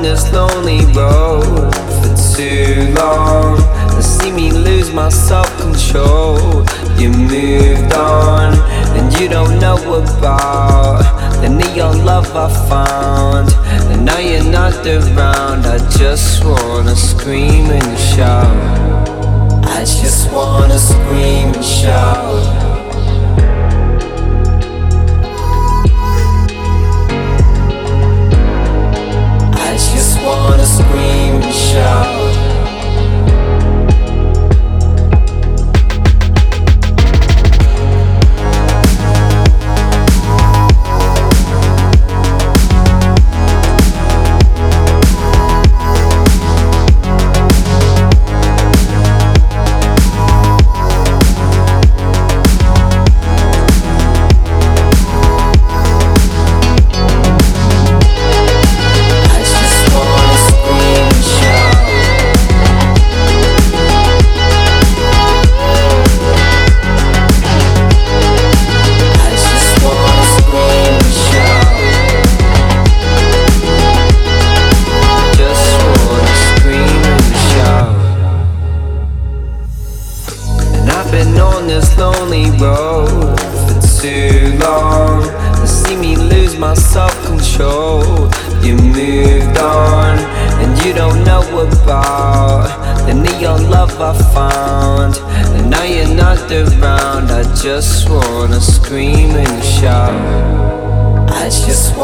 on this lonely road for too long. And see me lose my self control. You moved on, and you don't know about the neon love I found. And now you're not around. I just wanna scream and shout. I just wanna scream and shout. Road for too long. And see me lose my self control. You moved on, and you don't know about the neon love I found. And now you're not around. I just wanna scream and shout. I just